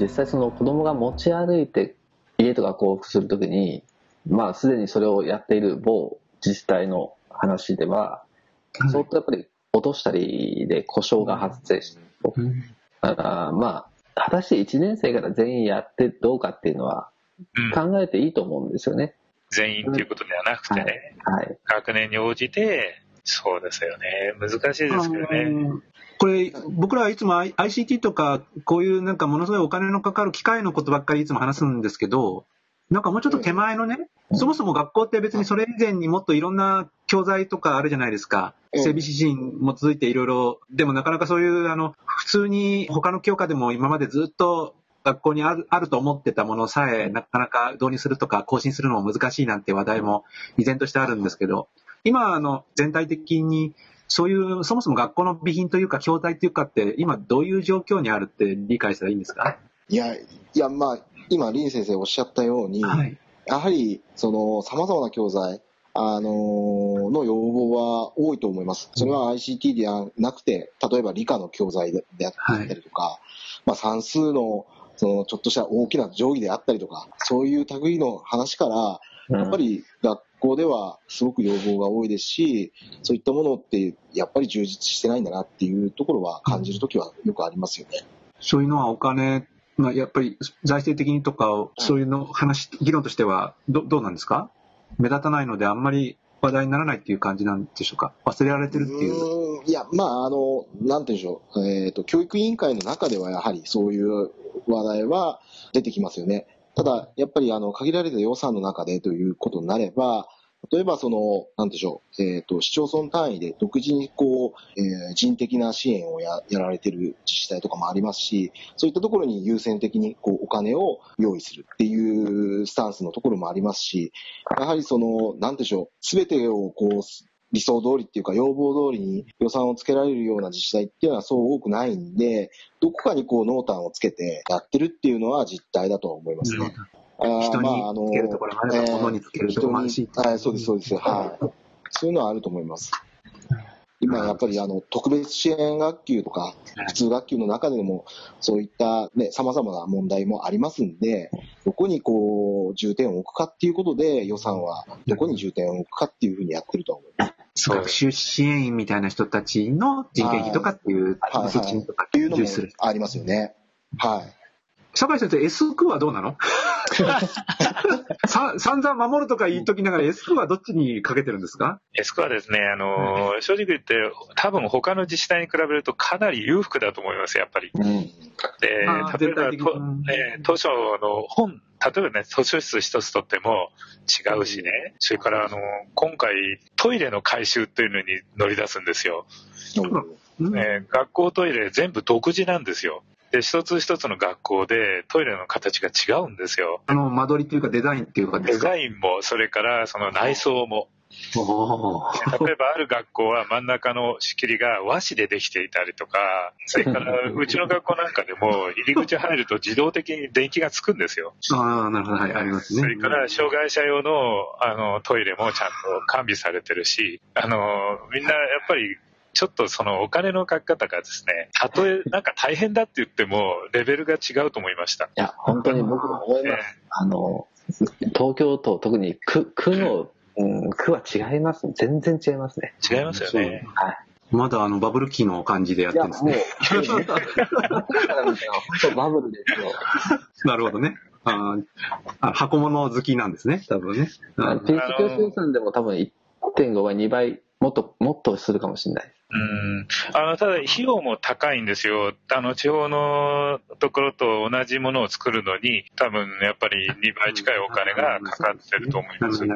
実際その子供が持ち歩いて家とか交付するときに、まあすでにそれをやっている某自治体の話では、相当やっぱり落としたりで故障が発生してると。だからまあ、果たして1年生から全員やってどうかっていうのは考えていいと思うんですよね。全員っていうことではなくてね、はい。はい、学年に応じて、そうですよね。難しいですけどね。これ、僕らはいつも ICT とか、こういうなんかものすごいお金のかかる機械のことばっかりいつも話すんですけど、なんかもうちょっと手前のね、そもそも学校って別にそれ以前にもっといろんな教材とかあるじゃないですか。整備指針も続いていろいろ、でもなかなかそういう、あの、普通に他の教科でも今までずっと学校にあるあると思ってたものさえなかなか導入するとか更新するのも難しいなんて話題も依然としてあるんですけど、今、あの、全体的にそういう、そもそも学校の備品というか、教材というかって、今どういう状況にあるって理解したらいいんですか？いや、いや、まあ、今、林先生おっしゃったように、はい、やはり、その、様々な教材、あのー、の要望は多いと思います。それは ICT ではなくて、例えば理科の教材であったりとか、はい、まあ算数の、その、ちょっとした大きな定規であったりとか、そういう類の話から、やっぱり学校ではすごく要望が多いですし、そういったものってやっぱり充実してないんだなっていうところは感じるときはよくありますよね。そういうのはお金、まあ、やっぱり財政的にとか、そういうの話、議論としてはどどうなんですか？目立たないのであんまり話題にならないっていう感じなんでしょうか？忘れられてるっていう。ういや、まあ、あの、なんていうんでしょう。えっ、ー、と、教育委員会の中ではやはりそういう話題は出てきますよね。ただ、やっぱりあの、限られた予算の中でということになれば、例えばその、なんでしょう、えっ、ー、と、市町村単位で独自にこう、えー、人的な支援をややられている自治体とかもありますし、そういったところに優先的にこう、お金を用意するっていうスタンスのところもありますし、やはりその、なんでしょう、すべてをこう、理想通りっていうか要望通りに予算をつけられるような自治体っていうのはそう多くないんで、どこかにこう濃淡をつけてやってるっていうのは実態だと思いますね。人につけるところもあれば、物につけるところもあるし。はい、そうです、そうです。はい。そういうのはあると思います。今やっぱりあの特別支援学級とか普通学級の中でもそういったね、様々な問題もありますんで、どこにこう重点を置くかっていうことで予算はどこに重点を置くかっていうふうにやってると思います。学習支援員みたいな人たちの人件費とかっていう、はいはい、とかっていうのもありますよね。はい。酒井先生、S 区はどうなの？さ散々守るとか言いときながら S 区はどっちにかけてるんですか ?S 区はですね、あの、うん、正直言って、多分他の自治体に比べるとかなり裕福だと思います、やっぱり。うん、で、例えば、とね、図書の本、例えばね、図書室一つとっても違うしね、それからあの、今回トイレの改修というのに乗り出すんですよ。うん、ね、学校トイレ全部独自なんですよ。で、一つ一つの学校でトイレの形が違うんですよ。あの、間取りっていうかデザインっていうか？デザインも、それからその内装も。例えばある学校は真ん中の仕切りが和紙でできていたりとか、それからうちの学校なんかでも入り口入ると自動的に電気がつくんですよ。ああ、なるほど、はい、ありますね。それから障害者用のあのトイレもちゃんと完備されてるし、あの、みんなやっぱりちょっとそのお金のかけ方がですね、たとえ なんか大変だって言っても、レベルが違うと思いました。いや、本当に僕も思います。えー、あの、東京都、特に区、区の、うん、区は違います。全然違いますね。違いますよね。はい。まだあのバブル期の感じでやってるんですね。バブルですよ。なるほどね。ああ箱物好きなんですね、多分ね。ピース教生産でも多分1.5倍、2倍、もっと、もっとするかもしれない。うんあのただ、費用も高いんですよ、あの地方のところと同じものを作るのに、多分やっぱり2倍近いお金がかかってると思います。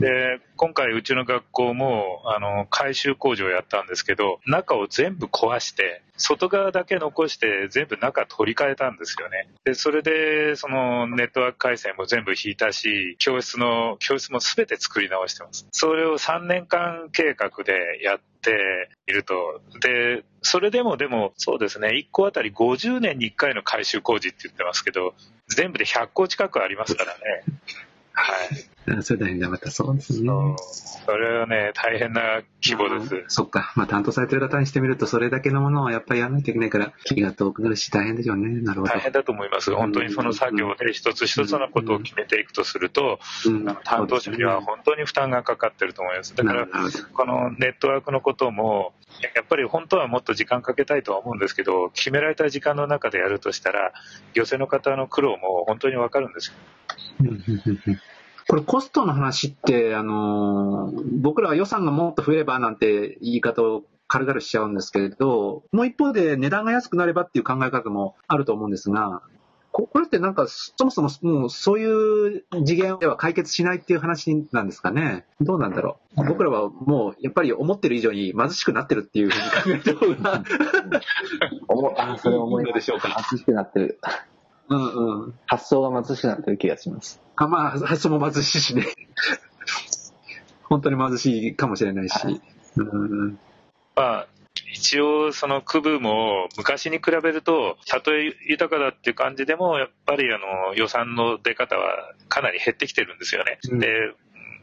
で今回、うちの学校もあの改修工事をやったんですけど、中を全部壊して、外側だけ残して、全部中取り替えたんですよね。でそれで、そのネットワーク回線も全部引いたし、教室の、教室も全て作り直してます。それを3年間計画でやっていると。で、それでもでも、そうですね、1個あたり50年に1回の改修工事って言ってますけど、全部で100個近くありますからね。はい。それ大変だ、またそうですね。それはね、大変な規模です。そっか。まあ、担当されてる方にしてみると、それだけのものをやっぱりやらないといけないから、気が遠くなるし、大変でしょうね。なるほど。大変だと思います。本当にその作業で一つ一つのことを決めていくとすると、うんあの担当者には本当に負担がかかってると思います。だから、このネットワークのことも、やっぱり本当はもっと時間かけたいとは思うんですけど、決められた時間の中でやるとしたら、行政の方の苦労も本当にわかるんですよ。これコストの話って、あのー僕らは予算がもっと増えればなんて言い方を軽々しちゃうんですけれど、もう一方で値段が安くなればっていう考え方もあると思うんですが、ここれってなんかそもそももうそういう次元では解決しないっていう話なんですかね？どうなんだろう？僕らはもうやっぱり思ってる以上に貧しくなってるっていうふうに考えた方が、あ、それ思いいいのでしょうか貧しくなってる。うんうん。発想が貧しくなってる気がします。あまあ、発想も貧しいしね。本当に貧しいかもしれないし。うんまあ、一応その区分も昔に比べると、たとえ豊かだっていう感じでも、やっぱりあの予算の出方はかなり減ってきてるんですよね。うんで、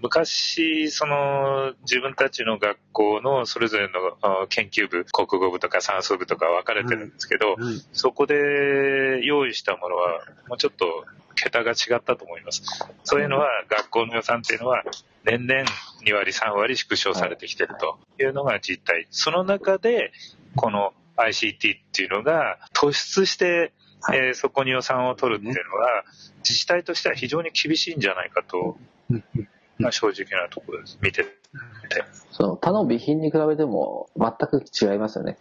昔、その自分たちの学校のそれぞれのあ研究部、国語部とか算数部とか分かれてるんですけど、うんそこで用意したものは、もうちょっと桁が違ったと思います。そういうのは、学校の予算っていうのは、年々2割、3割縮小されてきてるというのが実態。その中で、この ICT っていうのが突出して、えーそこに予算を取るっていうのは、自治体としては非常に厳しいんじゃないかと、うんまあ、正直なところです。見てて。その他の備品に比べても全く違いますよね。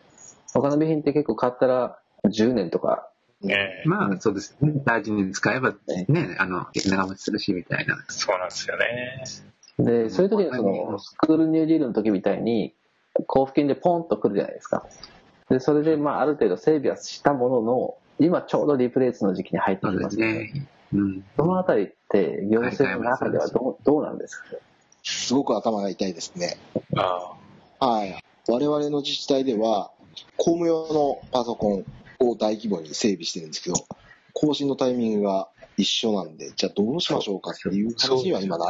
他の備品って結構買ったら10年とか、えーまあ、そうですね。大事に使えばね、あの、長持ちするし、みたいな。そうなんですよね。で、そういう時にその、スクールニューディールの時みたいに、交付金でポンと来るじゃないですか。で、それでまあある程度整備はしたものの、今ちょうどリプレイスの時期に入ってそうできますすね。ね。うん。そのあたりって行政の中ではどうどうなんですか？ね。すごく頭が痛いですね。あはい。我々の自治体では、公務用のパソコンを大規模に整備してるんですけど、更新のタイミングが一緒なんで、じゃあどうしましょうかっていう話には今なっ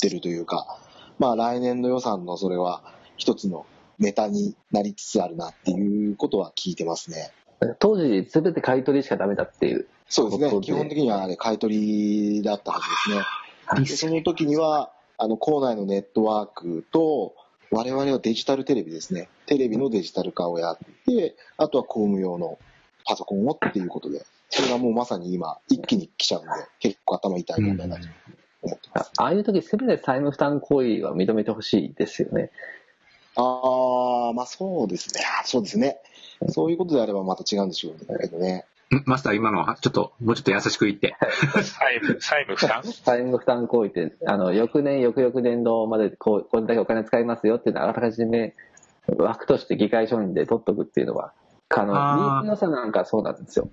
てるというか、まあ来年度予算のそれは一つのネタになりつつあるなっていうことは聞いてますね。当時全て買い取りしかダメだっていう。そうですね。基本的にはあれ買い取りだったはずですね。はいでその時には、あの、校内のネットワークと、我々はデジタルテレビですね。テレビのデジタル化をやって、あとは公務用のパソコンをっていうことで、それがもうまさに今、一気に来ちゃうんで、結構頭痛い問題だと思ってます。ああいう時せめて債務負担行為は認めてほしいですよね。ああ、まあそうですね。そうですね。そういうことであればまた違うんでしょうけどね。んマスター、今のは、ちょっと、もうちょっと優しく言って。債務、債務負担？債務負担行為って、あの、翌年、翌々年度までこう、これだけお金使いますよっていうのは、あらかじめ枠として議会承認で取っとくっていうのは可能。なんかそうなんですよ。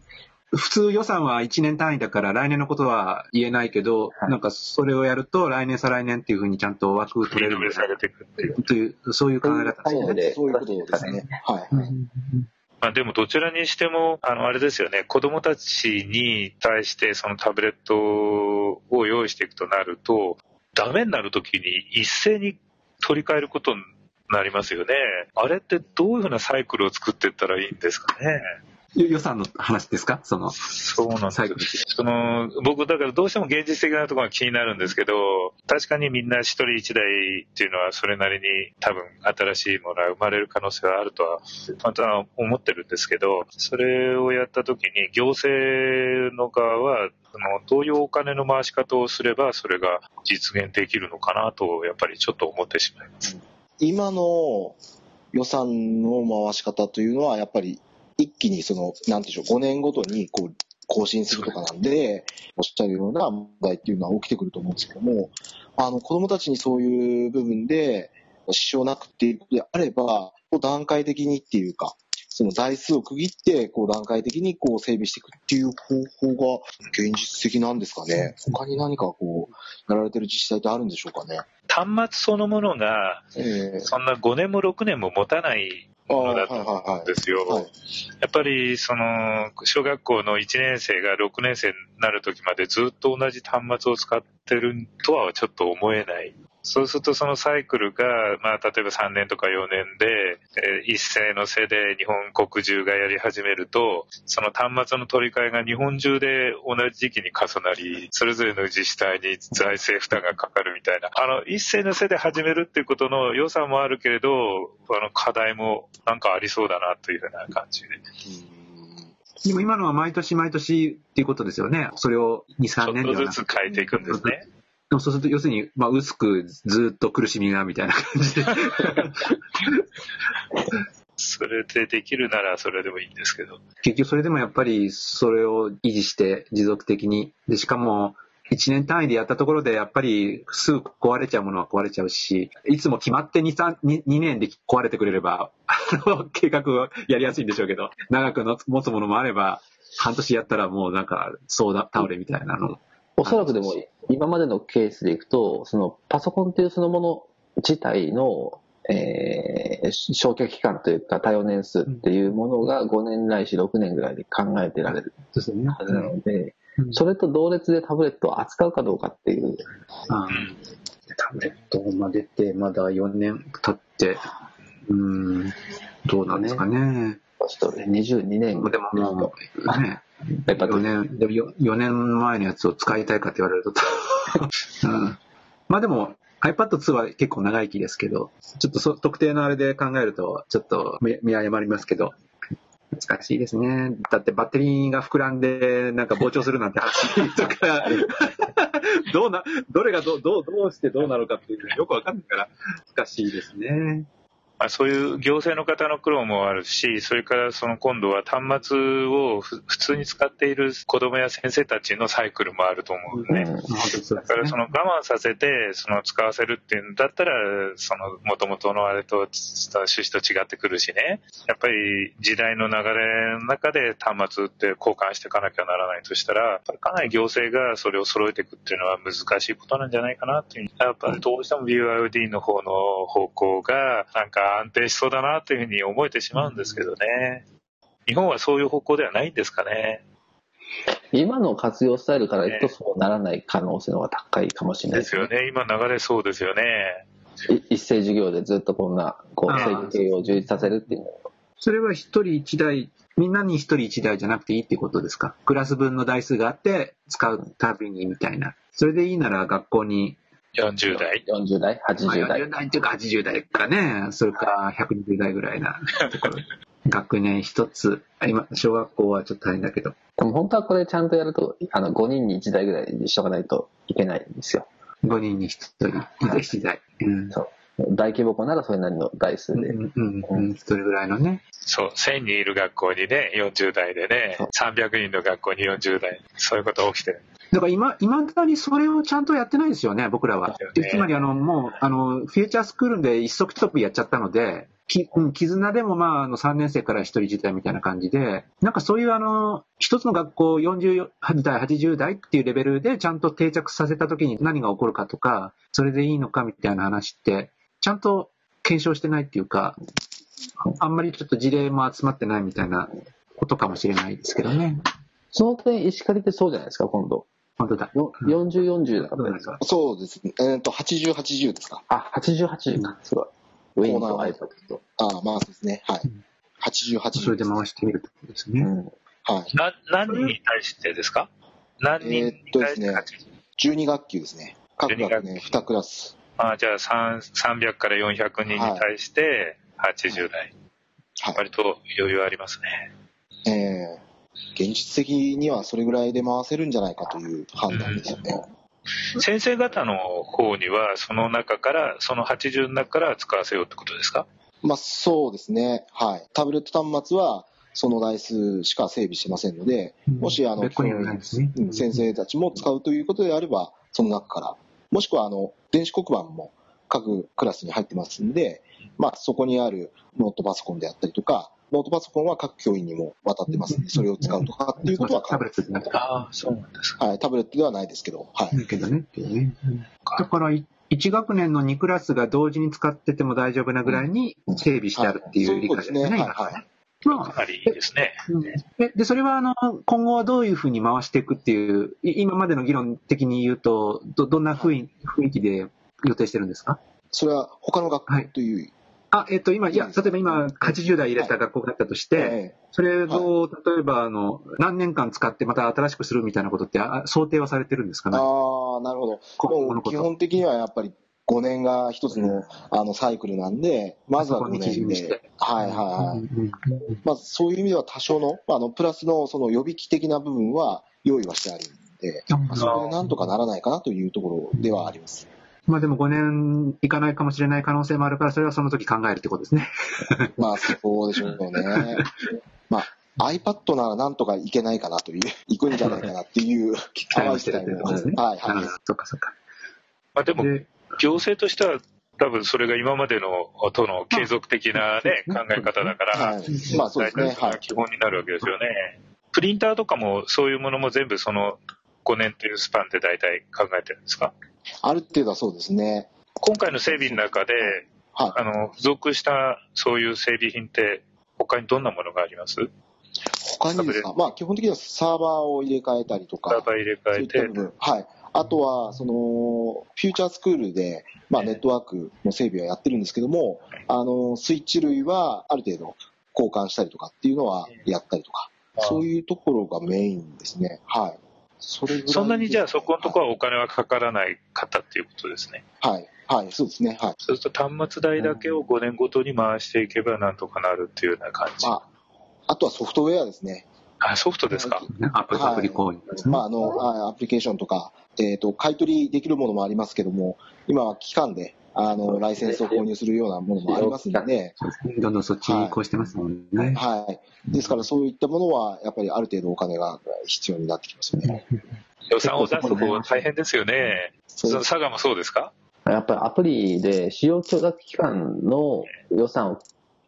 普通予算は1年単位だから来年のことは言えないけど、はいなんかそれをやると来年再来年っていうふうにちゃんと枠取れる認めされていくっていう。という、そういう考え方ですね。そうでそういうことですね。はい。まあでもどちらにしても、あの、あれですよね、子供たちに対してそのタブレットを用意していくとなると、ダメになるときに一斉に取り替えることになりますよね。あれってどういうふうなサイクルを作っていったらいいんですかね？よ予算の話ですか？その、そうなんです。その、僕だからどうしても現実的なところが気になるんですけど、確かにみんな一人一台っていうのはそれなりに多分新しいものが生まれる可能性はあるとは、また思ってるんですけど、それをやった時に行政の側は、そのどういうお金の回し方をすればそれが実現できるのかなと、やっぱりちょっと思ってしまいます。今の予算の回し方というのは、やっぱり一気にその、なんていうんでしょう、5年ごとにこう更新するとかなんで、おっしゃるような問題っていうのは起きてくると思うんですけども、あの、子供たちにそういう部分で支障なくっていうことであれば、こう段階的にっていうか、その台数を区切って、こう段階的にこう整備していくっていう方法が現実的なんですかね。他に何かこう、やられてる自治体ってあるんでしょうかね。端末そのものが、ええそんな5年も6年も持たないものだと思うんですよ。はいやっぱり、その、小学校の1年生が6年生になる時までずっと同じ端末を使ってるとはちょっと思えない。そうするとそのサイクルが、まあ、例えば3年とか4年で、えー一斉のせで日本国中がやり始めると、その端末の取り替えが日本中で同じ時期に重なり、それぞれの自治体に財政負担がかかるみたいな。あの、一斉のせで始めるっていうことの良さもあるけれど、あの、課題もなんかありそうだなというふうな感じで。でも今のは毎年毎年っていうことですよね。それを2、3ちょ年ではなくっとずつ変えていくんですね。でもそうすると、要するに、まあ、薄くずっと苦しみがみたいな感じで。それでできるならそれでもいいんですけど。結局それでもやっぱりそれを維持して持続的に。で、しかも、1年単位でやったところで、やっぱりすぐ壊れちゃうものは壊れちゃうし、いつも決まって2、3、2, 2年で壊れてくれれば、あの、計画はやりやすいんでしょうけど、長くの持つものもあれば、半年やったらもうなんか、そうだ、倒れみたいなの。おそらくでも、今までのケースでいくと、そのパソコンっていうそのもの自体の、えー、消去期間というか、対応年数っていうものが5年ないし6年ぐらいで考えてられるですよね。はずなので、うんそれと同列でタブレットを扱うかどうかっていう、あタブレットが出て、まだ4年経って、うん、どうなんですかね。ちょっとね、22年。でももう、ね、やっぱ4年、でもよ4年前のやつを使いたいかって言われると、うん、まあでも iPad2 は結構長生きですけど、ちょっとそ特定のあれで考えると、ちょっと見見誤りますけど、難しいですね。だってバッテリーが膨らんで、なんか膨張するなんて話とか、どうな、どれがどう、どう、どうしてどうなのかっていうのがよくわかんないから、難しいですね。まあ、そういう行政の方の苦労もあるし、それからその今度は端末をふ普通に使っている子供や先生たちのサイクルもあると思うね。うんだからそ。の我慢させて、その使わせるっていうんだったら、その元々のあれと趣旨と違ってくるしね。やっぱり時代の流れの中で端末って交換していかなきゃならないとしたら、かなり行政がそれを揃えていくっていうのは難しいことなんじゃないかなっていう。やっぱりどうしても BYOD の方の方向がなんか安定しそうだなというふうに思えてしまうんですけどね。日本はそういう方向ではないんですかね。今の活用スタイルからいくとそうならない可能性の方が高いかもしれないですよね。今流れそうですよね。い一斉授業でずっとこんな、こう、制御系を充実させるっていうのをそれは一人一台、みんなに一人一台じゃなくていいっていうことですか？クラス分の台数があって、使うたびにみたいな。それでいいなら学校に、40代。40代、まあ80代40。代っていうか80代かね、それか120代ぐらいなところ。学年一つ、今、小学校はちょっと大変だけど、でも本当はこれちゃんとやると、あの、5人に1台ぐらいにしとかないといけないんですよ。5人に1人、1台。うん。そう。大規模校ならそれなりの台数で。うん、うん、うん、1人ぐらいのね。そう、1000人いる学校にね、40代でねそう、300人の学校に40代。そういうこと起きてる。だから今、今だにそれをちゃんとやってないですよね、僕らは。ねつまり、あの、もう、あの、フューチャースクールで一足飛びやっちゃったので、きうん絆でもまあ、あの、3年生から一人自体みたいな感じで、なんかそういうあの、一つの学校40代、80代っていうレベルでちゃんと定着させた時に何が起こるかとか、それでいいのかみたいな話って、ちゃんと検証してないっていうか、あんまりちょっと事例も集まってないみたいなことかもしれないですけどね。その点、石狩ってそうじゃないですか、今度。本当だ。よ40、40だからどうですか？そうですね。えっ、と、80、80ですか？あ、80、80か。すごい。ウィンと iPad と。ああ、まあそうですね。はい。80、80。それで回してみるってことですね。うん。はい。な、何人に対してですか？何人に対して？えーっと12学級ですね。各学12年学2クラス。あじゃあ3 300から400人に対して80代。はい。割と余裕ありますね。えー現実的にはそれぐらいで回せるんじゃないかという判断ですよね。先生方の方には、その中から、その80の中から使わせようってことですか？まあそうですね。はい。タブレット端末はその台数しか整備してませんので、もしあの、先生たちも使うということであれば、その中から、もしくはあの、電子黒板も各クラスに入ってますんで、まあそこにあるノートパソコンであったりとか、ノートパソコンは各教員にも渡ってますん。で、それを使うとかっていうことはタブレットじゃなくて。ああ、そうなんですか。はい、タブレットではないですけど、はい。だけどね。ね。だからい、1学年の2クラスが同時に使ってても大丈夫なぐらいに整備してあるっていう理解ですね。はい。そうですね。今はい。はいまあ。かなりいいですね。えで、それは、あの、今後はどういうふうに回していくっていう、い今までの議論的に言うと、ど、どんな雰囲雰囲気で予定してるんですか？それは他の学校という、あ、えっと、今、いや、例えば今、80代入れた学校があったとして、えそれを、例えば、あの、何年間使ってまた新しくするみたいなことって、あ想定はされてるんですかね？えああ、なるほど。こ基本的にはやっぱり5年が一つのあのサイクルなんで、まずは5そこに基年で。はいはいはい。まあそういう意味では多少の、あの、プラスのその予備機的な部分は用意はしてあるんで、うんまあそれでなんとかならないかなというところではあります。まあでも5年いかないかもしれない可能性もあるから、それはその時考えるってことですね。まあそうでしょうね。まあ iPad ならなんとかいけないかなという、いくんじゃないかなっていう期待をしてるってことですね。はいはいそっかそっか。まあでも、で、行政としては多分それが今までのとの継続的なね、まあ考え方だから、はい。まあそうですね。基本になるわけですよね。プリンターとかもそういうものも全部その5年というスパンで大体考えてるんですか？ある程度はそうですね。今回の整備の中で、はい。あの、付属したそういう整備品って他にどんなものがあります？他にですか、まあ基本的にはサーバーを入れ替えたりとか、サーバー入れ替えて。はい。あとは、その、フューチャースクールで、まあネットワークの整備はやってるんですけども、あの、スイッチ類はある程度交換したりとかっていうのはやったりとか、そういうところがメインですね。はい。それぐらいですそんなにじゃあそこのところはお金はかからない方っていうことですね。はい。はい。そうですね。はい。そうすると端末代だけを5年ごとに回していけばなんとかなるっていうような感じ。まあ、あとはソフトウェアですね。あ、ソフトですか？ねアプリアプリ購入ですね。まあ、あの、あアプリケーションとか、えっ、と、買い取りできるものもありますけども、今は期間で、あの、ライセンスを購入するようなものもありますので、どんどんそっちに移行してますもんね。はい。ですから、そういったものは、やっぱりある程度お金が必要になってきますよね。予算を出す方大変ですよね。その佐賀もそうですか？やっぱりアプリで使用許諾期間の予算を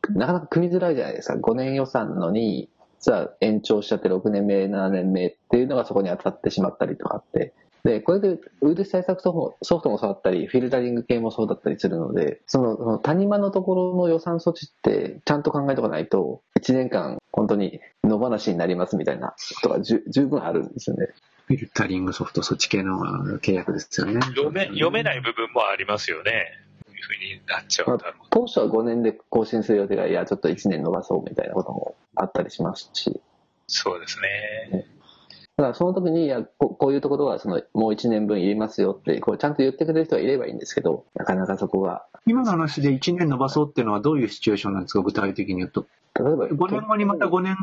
なかなか組みづらいじゃないですか。5年予算のに、実は延長しちゃって6年目、7年目っていうのがそこに当たってしまったりとかって。で、これでウイルス対策ソフトソフトもそうだったり、フィルタリング系もそうだったりするので、そのその谷間のところの予算措置ってちゃんと考えておかないと、1年間本当に野放しになりますみたいなことがじゅ十分あるんですよね。フィルタリングソフト、そっち系の契約ですよね。読め読めない部分もありますよね。こういうふうになっちゃう。当初は5年で更新する予定が、いや、ちょっと1年延ばそうみたいなこともあったりしますし、そうですね。だからその時に、いやここういうところはそのもう1年分いりますよって、こうちゃんと言ってくれる人はいればいいんですけど、なかなかそこが、今の話で1年伸ばそうっていうのはどういうシチュエーションなんですか、具体的に言うと。例えば、5年後にまた5年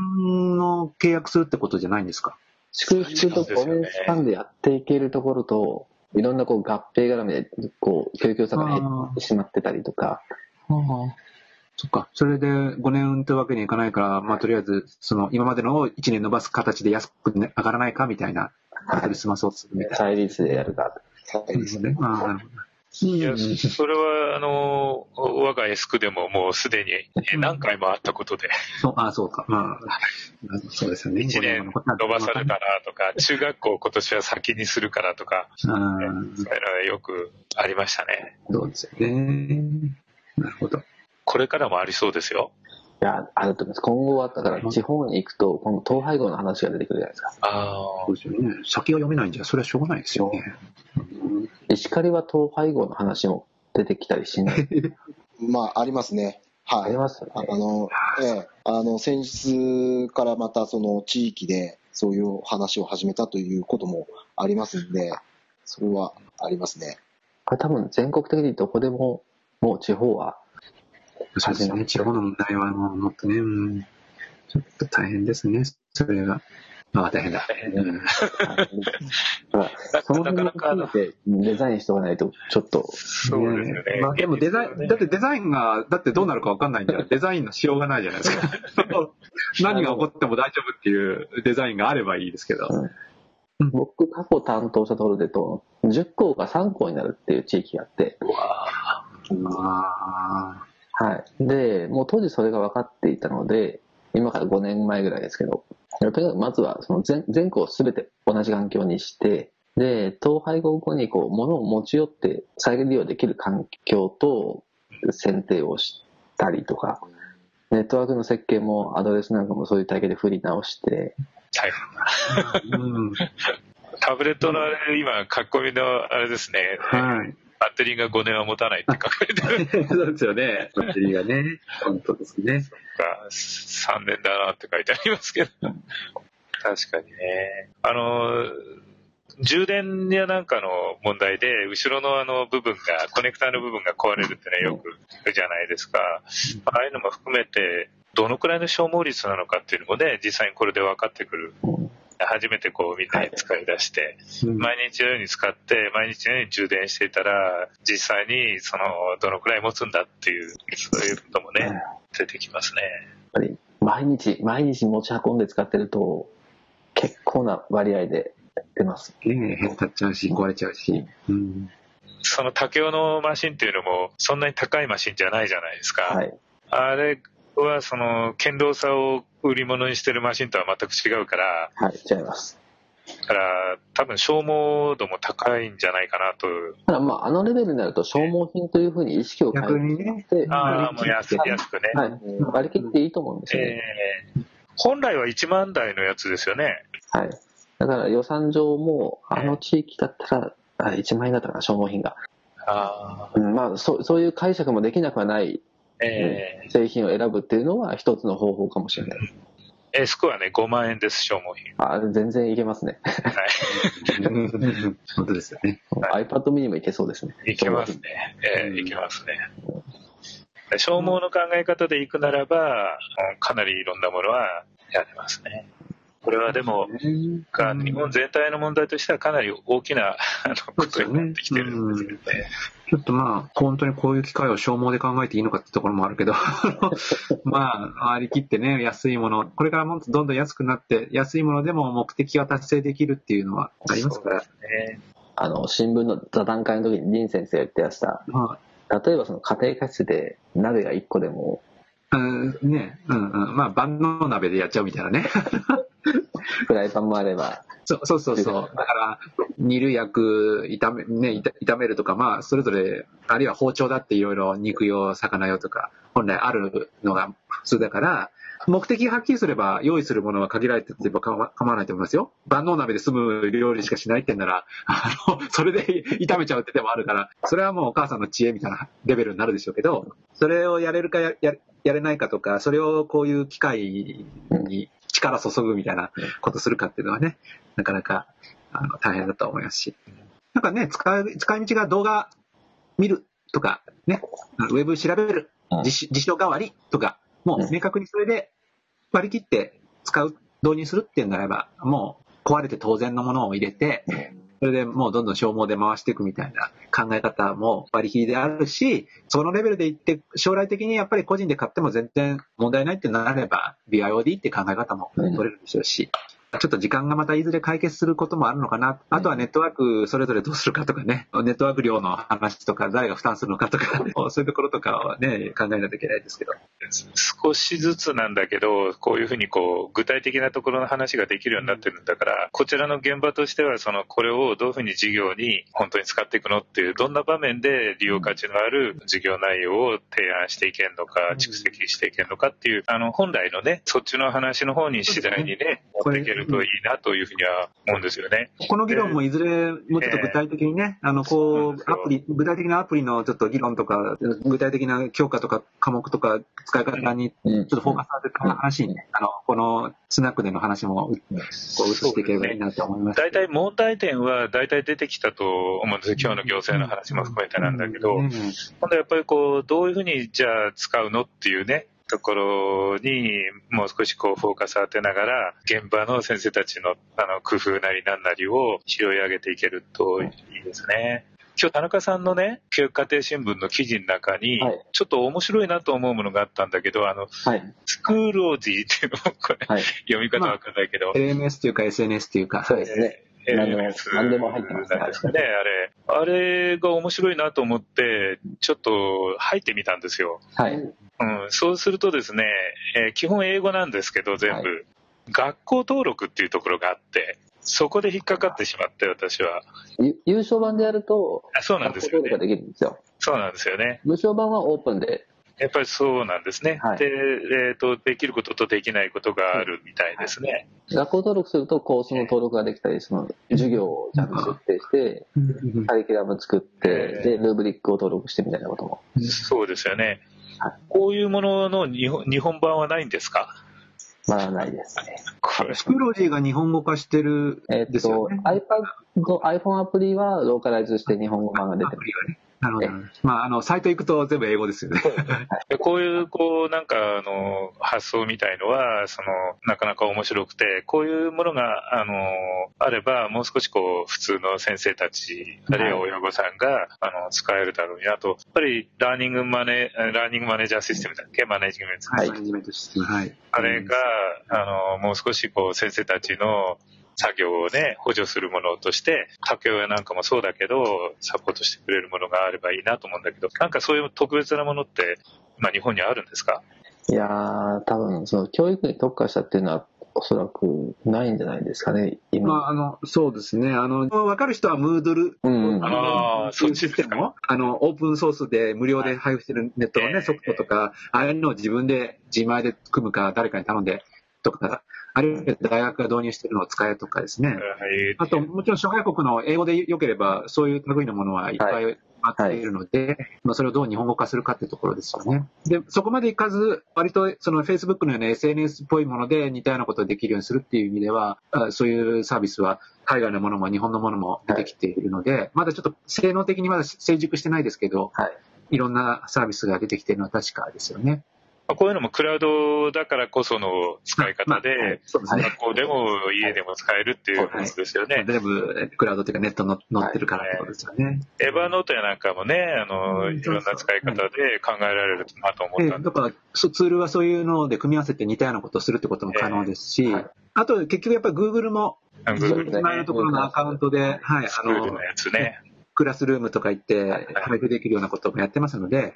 の契約するってことじゃないんですか？祝福と5年スパンでやっていけるところと、いろんなこう合併絡みで、こう、供給差が減ってしまってたりとか、そっか。それで5年というわけにいかないから、まあとりあえず、その今までのを1年伸ばす形で安く、ね、上がらないかみたいな、ことで済まそうとするみたいな。再率でやるか。はいですね。ね。ああ、なるほど。いや、それは、あの、我がエスクでももうすでにえ何回もあったことで、そう、ああ、そうか。まあ、そうですよね。1年伸ばされたらとか、中学校今年は先にするからとか、ああ、そういうのはよくありましたね。そうですよね。なるほど。これからもありそうですよ。いや、あると思います。今後は、だから地方に行くと、この統廃合の話が出てくるじゃないですか。あそうですよね。先が読めないんじゃ、それはしょうがないですよね。石狩は統廃合の話も出てきたりしない？まあ、ありますね。あはい。りますよね。ああの、ええ、あの、先日からまたその地域でそういう話を始めたということもありますんで、それはありますね。これ多分全国的にどこでも、もう地方は、そうですね。地方の問題はもうもっとね、うん、ちょっと大変ですね。それが。ああ、大変だ。うんだからその辺も含めてデザインしておかないと、ちょっと、そうですよね。まあでもデザイン、だってデザインが、だってどうなるかわかんないんじゃ、デザインのしようがないじゃないですか。何が起こっても大丈夫っていうデザインがあればいいですけど。僕過去担当したところでと、10校が3校になるっていう地域があって、あはい。で、もう当時それが分かっていたので、今から5年前ぐらいですけど、とにかくまずはその全全校すべて同じ環境にして、で、統廃合後にこう物を持ち寄って再利用できる環境と選定をしたりとか、ネットワークの設計もアドレスなんかもそういう体系で振り直して、大変な。うん。タブレットのあれ、今、書き込みのあれですね。はい。バッテリーが5年は持たないって書かれてる そうですよね。バッテリーがね。本当ですね。か、3年だなって書いてありますけど。確かにね。あの、充電やなんかの問題で、後ろのあの部分が、コネクターの部分が壊れるってね、よく聞くじゃないですか。ああいうのも含めて、どのくらいの消耗率なのかっていうのもね、実際にこれで分かってくる。初めてこうみんなに使い出して、うん毎日のように使って、毎日のように充電していたら、実際にその、どのくらい持つんだっていう、そういうこともね、出てきますね。やっぱり毎日、毎日持ち運んで使ってると、結構な割合で出ます。ね変ったっちゃうし、壊れちゃうし。うん。その竹雄のマシンっていうのも、そんなに高いマシンじゃないじゃないですか。はい。あれは、その、堅牢さを売り物にしてるマシンとは全く違うから、はい、違います。だから、多分消耗度も高いんじゃないかなと。ただまあ、あのレベルになると消耗品というふうに意識を変逆にね。えて、ああ、もう安はい安くね。はい、割り切っていいと思うんですよね。えー本来は1万台のやつですよね。はい。だから予算上も、あの地域だったら、あ1万円だったかな、消耗品が。ああ。うん、まあそ、そういう解釈もできなくはない、え製品を選ぶっていうのは一つの方法かもしれない。ー、エスクはね、5万円です、消耗品。あ全然いけますね。はい。本当ですよね。iPad mini もいけそうですね。いけますね。ええいけますね。消耗の考え方でいくならば、かなりいろんなものはやれますね。これはでも、が日本全体の問題としてはかなり大きなあのことになってきてるんですけどね。ちょっとまあ、本当にこういう機会を消耗で考えていいのかってところもあるけど、まあ、割り切ってね、安いもの、これからもっとどんどん安くなって、安いものでも目的が達成できるっていうのはありますから、ね。あの、新聞の座談会の時に林先生が言ってました。ま例えばその家庭科室で鍋が1個でも、あ、うん、ね、うんうん、まあ、万能鍋でやっちゃうみたいなね。フライパンもあれば、そうそうそうそう。だから、煮る焼く、炒め、ね、炒炒めるとか、まあ、それぞれ、あるいは包丁だっていろいろ肉用、魚用とか、本来あるのが普通だから、目的がはっきりすれば、用意するものは限られてれば構構わないと思いますよ。万能鍋で済む料理しかしないってんなら、あの、それで炒めちゃうって手もあるから、それはもうお母さんの知恵みたいなレベルになるでしょうけど、それをやれるかやややれないかとか、それをこういう機会に力注ぐみたいなことするかっていうのはね、なかなかあの大変だと思いますし。なんかね、使い、使い道が動画見るとか、ね、ウェブ調べる辞書代わりとか、もう明確にそれで割り切って使う、導入するっていうならば、もう壊れて当然のものを入れて、それでもうどんどん消耗で回していくみたいな考え方も割り切りであるし、そのレベルでいって、将来的にやっぱり個人で買っても全然問題ないってなれば、BIOD って考え方も取れるでしょうし、ちょっと時間がまたいずれ解決することもあるのかな。あとはネットワークそれぞれどうするかとかね、ネットワーク量の話とか、誰が負担するのかとか、そういうところとかはね、考えないといけないですけど。少しずつなんだけど、こういうふうにこう具体的なところの話ができるようになってるんだから、こちらの現場としては、そのこれをどういうふうに事業に本当に使っていくのっていう、どんな場面で利用価値のある事業内容を提案していけるのか、蓄積していけるのかっていう、あの本来のね、そっちの話の方に次第にね、持っていけるといいなというふうには思うんですよね。この議論もいずれ、もうちょっと具体的にね、あの、こう、アプリ、具体的なアプリのちょっと議論とか、具体的な強化とか科目とか使い方に、ちうん。ょっとフォーカスされてる話にね、あの、このスナックでの話も、こう、移していければいいなと思います。大体問題点は大体出てきたと思うんです。よ。今日の行政の話も含めてなんだけど、うん。今度やっぱりこう、どういうふうにじゃあ使うのっていうね、ところにもう少しこうフォーカス当てながら、現場の先生たちのあの工夫なりなんなりを拾い上げていけるといいですね。今日田中さんのね、教育家庭新聞の記事の中にはい、ちょっと面白いなと思うものがあったんだけど、あの、はい。スクールオージーっていうのも、これ、はい。読み方わかんないけど、LMS というか SNS というか、そうですね。えー何でも LMS 何でも入ってますねなんですかね、あれ。あれが面白いなと思って、ちょっと入ってみたんですよ。はい。うん、そうするとですね、えー基本英語なんですけど、全部、は学校登録っていうところがあって、そこで引っかかってしまって、私は。ゆ優勝版でやると、あそうなんですよ。そうなんですよね。無償版はオープンで、やっぱりそうなんですね。はいで、えっ、と、できることとできないことがあるみたいですね。学校登録するとコースの登録ができたり、その授業をちゃんと設定して、カリキュラム作って、で、ルーブリックを登録してみたいなことも。そうですよねはい。こういうものの日本日本版はないんですか？まだないですね。これスクロージーが日本語化してるえっと、ですよね。iPad、iPhone アプリはローカライズして日本語版が出てる。アプリがね。なるほど。まあ、あの、サイト行くと全部英語ですよね。でこういう、こう、なんか、あの、発想みたいのは、その、なかなか面白くて、こういうものが、あの、あれば、もう少しこう、普通の先生たち、あるいは親御さんが、あの、使えるだろうに。あと、やっぱり、ラーニングマネ、ラーニングマネージャーシステムだっけ？マネージメント。はいマネジメントシステム。はい。あれが、あの、もう少しこう、先生たちの作業をね、補助するものとして、家計親なんかもそうだけど、サポートしてくれるものがあればいいなと思うんだけど、なんかそういう特別なものって、まあ日本にあるんですか？いやー、多分、その教育に特化したっていうのは、おそらくないんじゃないですかね、今。まあ、あの、そうですね。あの、わかる人はムードル、うん。うんああそっちですかシステム？を、あの、オープンソースで無料で配布してるネットのええね、ソフトとか、ああいうのを自分で自前で組むか、誰かに頼んでとか、あるいは大学が導入してるのを使えとかですね。はいあと、もちろん諸外国の英語で良ければ、そういう類のものはいっぱいあっているので、まあ、それをどう日本語化するかっていうところですよね。で、そこまでいかず、割とその Facebook のような SNS っぽいもので似たようなことができるようにするっていう意味では、あそういうサービスは海外のものも日本のものも出てきているので、まだちょっと性能的にまだ成熟してないですけど、はい。いろんなサービスが出てきているのは確かですよね。まあこういうのもクラウドだからこその使いまあ方で。学校でも家でも使えるっていうことですよね。全部クラウドというかネットの載ってるからってことですよね。エヴァノートやなんかもね、あの、うんいろんな使い方で考えられるなと思ったんで。ええだから、そツールはそういうので組み合わせて似たようなことをするってことも可能ですし、あと結局やっぱり Google もあ自分の前のところのアカウントで、はい、あのスクラスルームとか行って配布できるようなこともやってますので、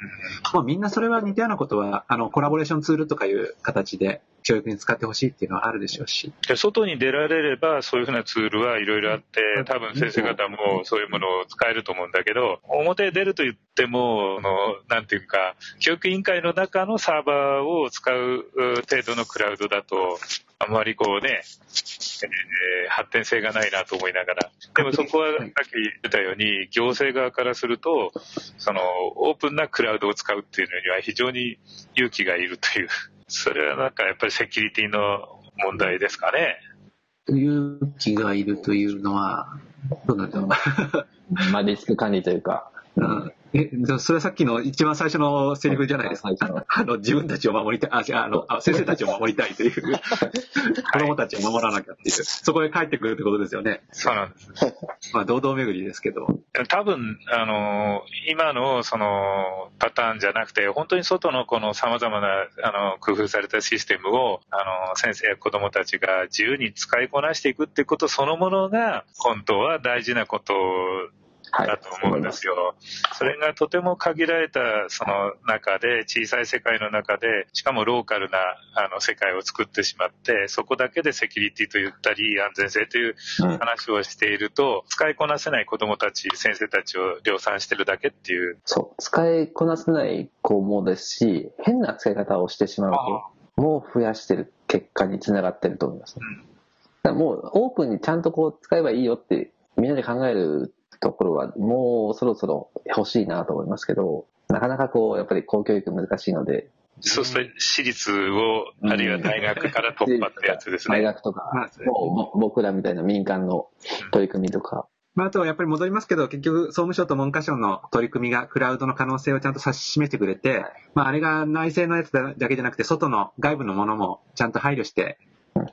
もうみんなそれは似たようなことは、あの、コラボレーションツールとかいう形で教育に使ってほしいっていうのはあるでしょうし。で外に出られれば、そういうふうなツールはいろいろあって、多分先生方もそういうものを使えると思うんだけど、表へ出ると言っても、あのなんていうか、教育委員会の中のサーバーを使うう程度のクラウドだと、あんまりこうね、えー発展性がないなと思いながら。でもそこはさっき言ったように、行政側からすると、そのオープンなクラウドを使うっていうのには非常に勇気がいるという、それはなんかやっぱりセキュリティの問題ですかね。勇気がいるというのは、どうなんだろう。まあ、リスク管理というか、うんえ、それはさっきの一番最初のセリフじゃないですか。あの、自分たちを守りたい、あ、あの、あ先生たちを守りたいという、子供たちを守らなきゃっていう、そこへ帰ってくるってことですよね。そうなんです。まあ、堂々巡りですけど。多分、あの、今のそのパターンじゃなくて、本当に外のこの様々な、あの、工夫されたシステムを、あの、先生や子供たちが自由に使いこなしていくっていうことそのものが、本当は大事なことはい。だと思うんですよ。それがとても限られたその中で、小さい世界の中で、しかもローカルなあの世界を作ってしまって、そこだけでセキュリティと言ったり、安全性といううん話をしていると、使いこなせない子供たち、先生たちを量産してるだけっていう。そう。使いこなせない子もですし、変な使い方をしてしまう子も増やしてる結果につながってると思います。もうオープンにちゃんとこう使えばいいよってみんなで考えるところはもうそろそろ欲しいなと思いますけど、なかなかこうやっぱり公教育難しいので、そうすると私立を、あるいは大学から突破ってやつですね。大学とか、まあもうぼ僕らみたいな民間の取り組みとか、まあ、あとはやっぱり戻りますけど、結局、総務省と文科省の取り組みがクラウドの可能性をちゃんと指し示してくれて、まあ、あれが内製のやつだだけじゃなくて、外の外部のものもちゃんと配慮して、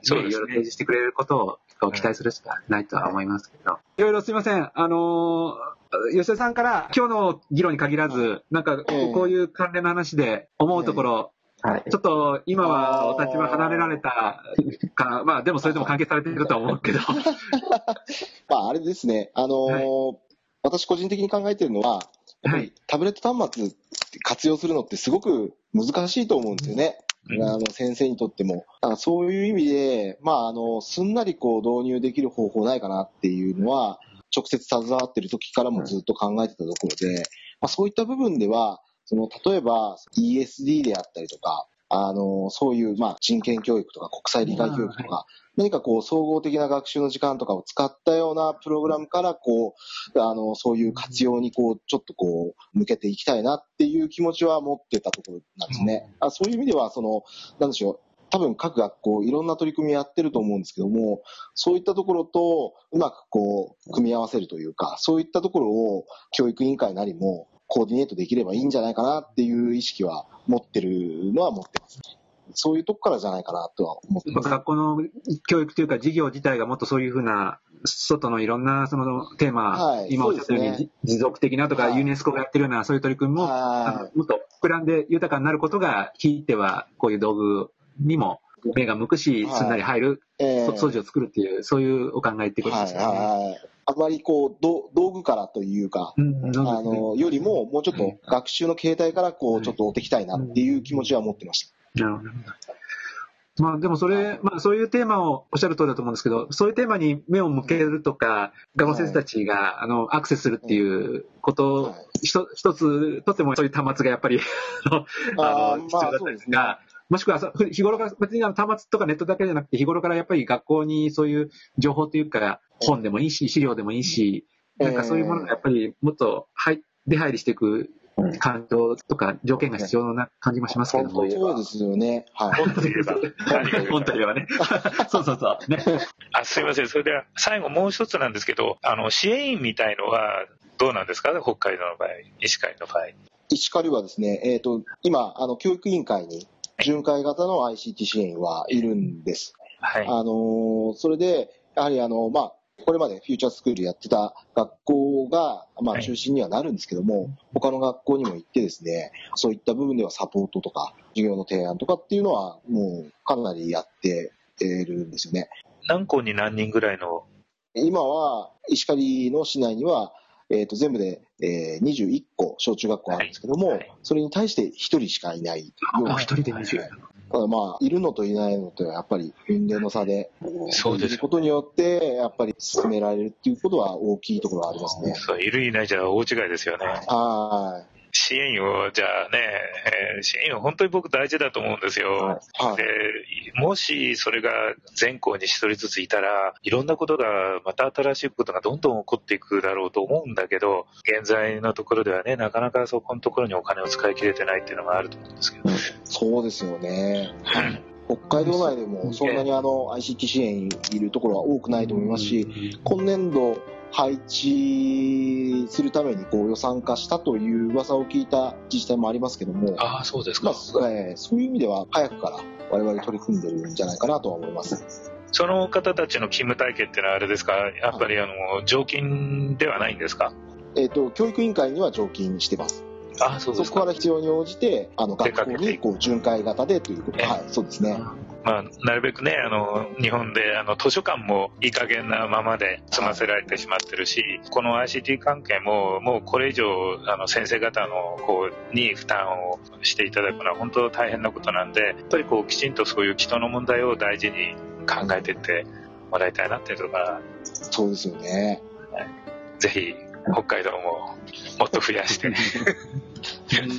そうですね。いろいろ提示してくれることを期待するしかないとは思いますけど。いろいろすいません。あのー吉田さんから今日の議論に限らず、なんかこういう関連の話で思うところ、はい。ちょっと今はお立場離れられたか、まあでもそれでも関係されているとは思うけど、まあ、あれですね、あのー私個人的に考えてるのは、やっぱはい。りタブレット端末活用するのってすごく難しいと思うんですよね。あの先生にとっても、あそういう意味で、まあ、あの、すんなりこう導入できる方法ないかなっていうのは、直接携わってる時からもずっと考えてたところで、まあ、そういった部分では、その、例えば ESD であったりとか、あの、そういう、まあ、人権教育とか国際理解教育とか、何かこう、総合的な学習の時間とかを使ったようなプログラムから、こう、あの、そういう活用に、こう、ちょっとこう、向けていきたいなっていう気持ちは持ってたところなんですね。あそういう意味では、その、なんでしょう、多分各学校いろんな取り組みやってると思うんですけども、そういったところとうまくこう、組み合わせるというか、そういったところを教育委員会なりもコーディネートできればいいんじゃないかなっていう意識は持ってるのは持ってます。ね。そういうとこからじゃないかなとは思ってます。学校の教育というか授業自体がもっとそういうふうな、外のいろんなそのテーマ、はい、今おっしゃったように、持続的なとか、ユネスコがやってるようなそういう取り組みも、はい、もっと膨らんで豊かになることが、ひいてはこういう道具にも目が向くし、すんなり入る、えー、装置を作るっていう、そういうお考えってことですよね。はいはいあまりこう、道具からというか、うん、あの、よりも、もうちょっと学習の形態からこう、ちょっと追っていきたいなっていう気持ちは持ってました。なるほど。まあでもそれ、まあそういうテーマをおっしゃる通りだと思うんですけど、そういうテーマに目を向けるとか、学校先生たちが、あの、アクセスするっていうこと、一つとってもそういう端末がやっぱりあの、必要だったんですが、もしくは日頃から、別に端末とかネットだけじゃなくて、日頃からやっぱり学校にそういう情報というか、本でもいいし、資料でもいいし、なんかそういうものがやっぱりもっと出入りしていく環境とか条件が必要な感じもしますけども。そうですよね。はい。本といえば。本といえばね。そうそうそう。ね。あ、すいません。それでは最後もう一つなんですけど、あの、支援員みたいのはどうなんですか？北海道の場合、石狩の場合。石狩はですね、えっ、ー、と、今、あの、教育委員会に巡回型の ICT 支援はいるんです。はい。あの、それで、やはりあの、まあ、これまでフューチャースクールやってた学校が、まあ、中心にはなるんですけども、はい、他の学校にも行ってですね、そういった部分ではサポートとか、授業の提案とかっていうのは、もうかなりやってるんですよね。何校に何人ぐらいの？今は、石狩の市内には、えっ、ー、と、全部で、えー、21個小中学校あるんですけども、はいはい、それに対して1人しかいないような。1人で20。ただまあ、いるのといないのとはやっぱり運命の差で、そうです。ことによって、やっぱり進められるっていうことは大きいところはありますね。そう、いるいないじゃ大違いですよね。はい。支援を、じゃあね、えー、支援を本当に僕大事だと思うんですよ。はい、でもしそれが全校に一人ずついたら、いろんなことが、また新しいことがどんどん起こっていくだろうと思うんだけど、現在のところではね、なかなかそこのところにお金を使い切れてないっていうのがあると思うんですけど。そうですよね。北海道内でもそんなにあの ICT 支援いるところは多くないと思いますし、今年度配置するためにこう予算化したという噂を聞いた自治体もありますけども、ああ、そうですか、まあえー、そういう意味では早くから我々取り組んでるんじゃないかなとは思います。その方たちの勤務体系っていうのはあれですか、やっぱりあの、常勤ではないんですか？えっ、ー、と、教育委員会には常勤してます。あそうですそこから必要に応じて、あの、学校にこう巡回型でということ、はい、そうですね。まあ、なるべくね、あの、日本で、あの、図書館もいい加減なままで済ませられてしまってるし、この ICT 関係も、もうこれ以上、あの、先生方の方に負担をしていただくのは本当大変なことなんで、やっぱりこう、きちんとそういう人の問題を大事に考えていってもらいたいなっていうところが。そうですよね。ぜひ、北海道ももっと増やして。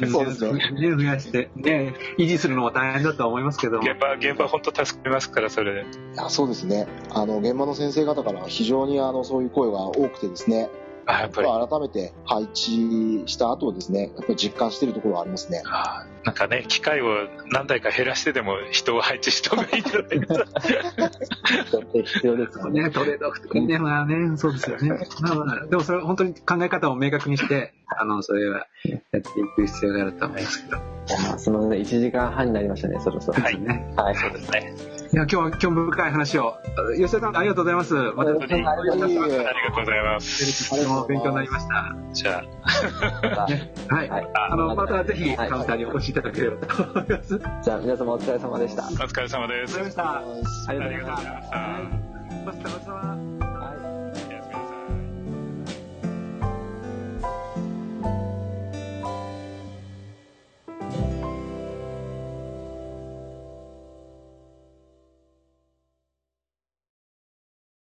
そうですよね。増やして、ね、維持するのも大変だとは思いますけど。現場、現場本当助かりますから、それで。そうですね。あの、現場の先生方から非常にあの、そういう声が多くてですね、あやっぱり改めて配置した後ですね、やっぱり実感しているところはありますね。あなんかね、機械を何台か減らしてでも人を配置した方がいいんじゃないかな。必要ですもんね、トレードオフとかね、まあね、そうですよね。まあまあ、でもそれ本当に考え方を明確にして、あの、それはやっていく必要があると思いますけど。すみません、1時間半になりましたね、そろそろ。はい。ね、はい、そうですね。いや、今日は興味深い話を。吉田さん、ありがとうございます。また、ありがとうございます。とても勉強になりました。じゃあ。ね、はい。あの、またぜひ、カウンターにお越しいただければと思います。じゃあ、皆様お疲れ様でした。お疲れ様です。ありがとうございました。ありがとうございました。お疲れ様。